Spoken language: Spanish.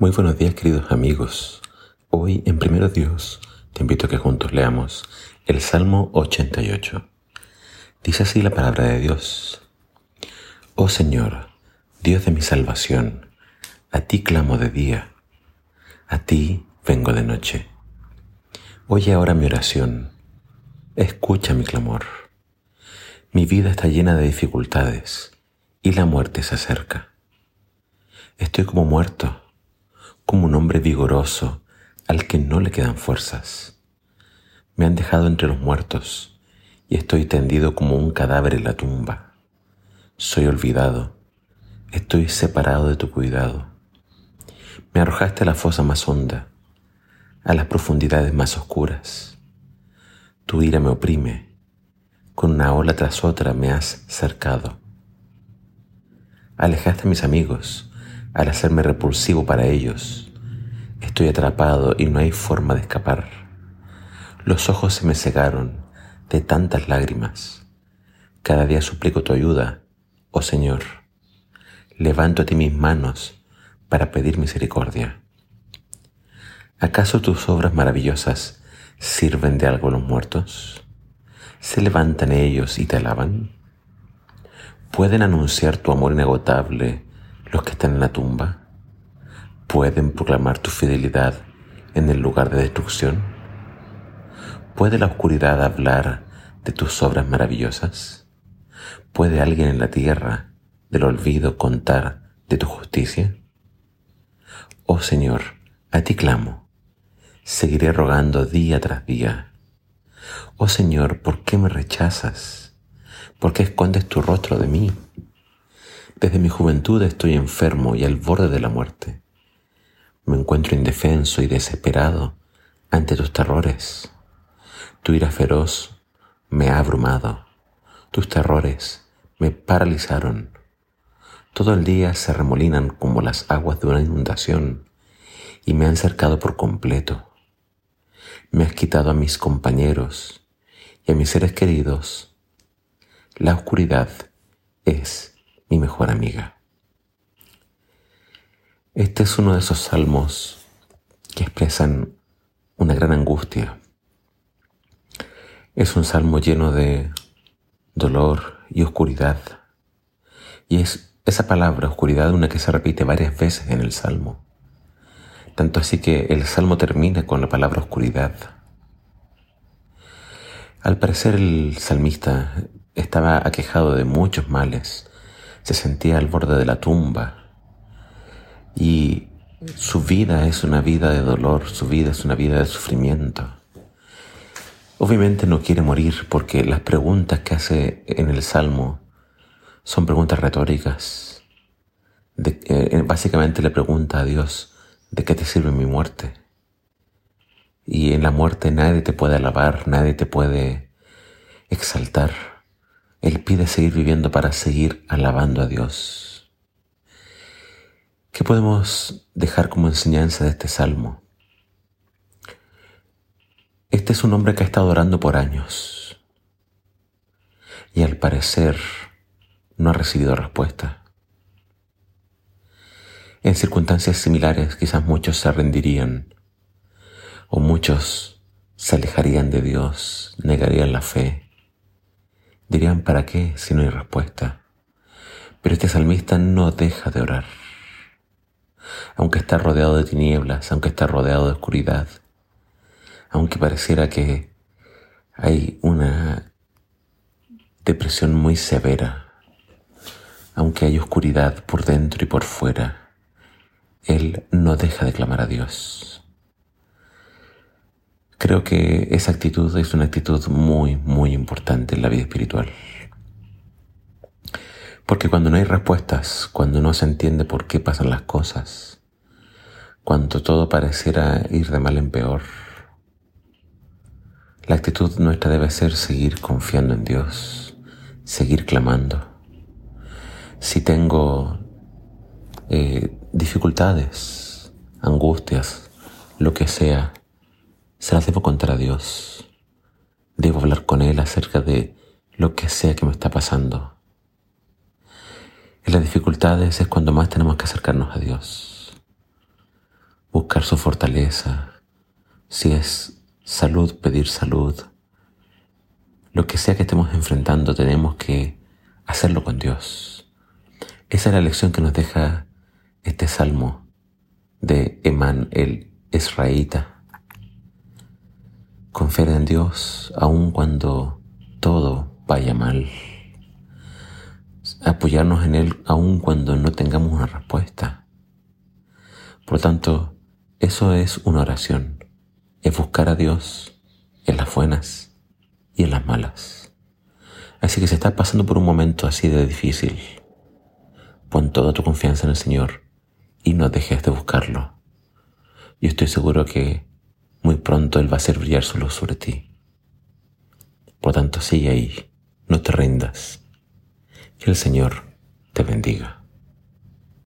Muy buenos días queridos amigos. Hoy en Primero Dios te invito a que juntos leamos el Salmo 88. Dice así la palabra de Dios. Oh Señor, Dios de mi salvación, a ti clamo de día, a ti vengo de noche. Oye ahora mi oración, escucha mi clamor. Mi vida está llena de dificultades y la muerte se acerca. Estoy como muerto como un hombre vigoroso al que no le quedan fuerzas. Me han dejado entre los muertos y estoy tendido como un cadáver en la tumba. Soy olvidado, estoy separado de tu cuidado. Me arrojaste a la fosa más honda, a las profundidades más oscuras. Tu ira me oprime, con una ola tras otra me has cercado. Alejaste a mis amigos, al hacerme repulsivo para ellos. Estoy atrapado y no hay forma de escapar. Los ojos se me cegaron de tantas lágrimas. Cada día suplico tu ayuda, oh Señor. Levanto a ti mis manos para pedir misericordia. ¿Acaso tus obras maravillosas sirven de algo a los muertos? ¿Se levantan ellos y te alaban? ¿Pueden anunciar tu amor inagotable los que están en la tumba? ¿Pueden proclamar tu fidelidad en el lugar de destrucción? ¿Puede la oscuridad hablar de tus obras maravillosas? ¿Puede alguien en la tierra del olvido contar de tu justicia? Oh Señor, a ti clamo, seguiré rogando día tras día. Oh Señor, ¿por qué me rechazas? ¿Por qué escondes tu rostro de mí? Desde mi juventud estoy enfermo y al borde de la muerte. Me encuentro indefenso y desesperado ante tus terrores. Tu ira feroz me ha abrumado. Tus terrores me paralizaron. Todo el día se remolinan como las aguas de una inundación y me han cercado por completo. Me has quitado a mis compañeros y a mis seres queridos. La oscuridad es mi mejor amiga. Este es uno de esos salmos que expresan una gran angustia. Es un salmo lleno de dolor y oscuridad. Y es esa palabra, oscuridad, una que se repite varias veces en el salmo. Tanto así que el salmo termina con la palabra oscuridad. Al parecer el salmista estaba aquejado de muchos males, se sentía al borde de la tumba y su vida es una vida de dolor, su vida es una vida de sufrimiento. Obviamente no quiere morir porque las preguntas que hace en el Salmo son preguntas retóricas. Eh, básicamente le pregunta a Dios, ¿de qué te sirve mi muerte? Y en la muerte nadie te puede alabar, nadie te puede exaltar. Él pide seguir viviendo para seguir alabando a Dios. ¿Qué podemos dejar como enseñanza de este salmo? Este es un hombre que ha estado orando por años y al parecer no ha recibido respuesta. En circunstancias similares quizás muchos se rendirían o muchos se alejarían de Dios, negarían la fe Dirían, ¿para qué si no hay respuesta? Pero este salmista no deja de orar. Aunque está rodeado de tinieblas, aunque está rodeado de oscuridad, aunque pareciera que hay una depresión muy severa, aunque hay oscuridad por dentro y por fuera, Él no deja de clamar a Dios. Creo que esa actitud es una actitud muy, muy importante en la vida espiritual. Porque cuando no hay respuestas, cuando no se entiende por qué pasan las cosas, cuando todo pareciera ir de mal en peor, la actitud nuestra debe ser seguir confiando en Dios, seguir clamando. Si tengo eh, dificultades, angustias, lo que sea, se las debo contar a Dios. Debo hablar con Él acerca de lo que sea que me está pasando. En las dificultades es cuando más tenemos que acercarnos a Dios. buscar su fortaleza. Si es salud, pedir salud. Lo que sea que estemos enfrentando, tenemos que hacerlo con Dios. Esa es la lección que nos deja este salmo de Eman el Israelita. Confiar en Dios aun cuando todo vaya mal. Apoyarnos en Él aun cuando no tengamos una respuesta. Por lo tanto, eso es una oración. Es buscar a Dios en las buenas y en las malas. Así que si estás pasando por un momento así de difícil, pon toda tu confianza en el Señor y no dejes de buscarlo. Yo estoy seguro que pronto Él va a hacer brillar su luz sobre ti. Por tanto, sigue ahí, no te rindas. Que el Señor te bendiga.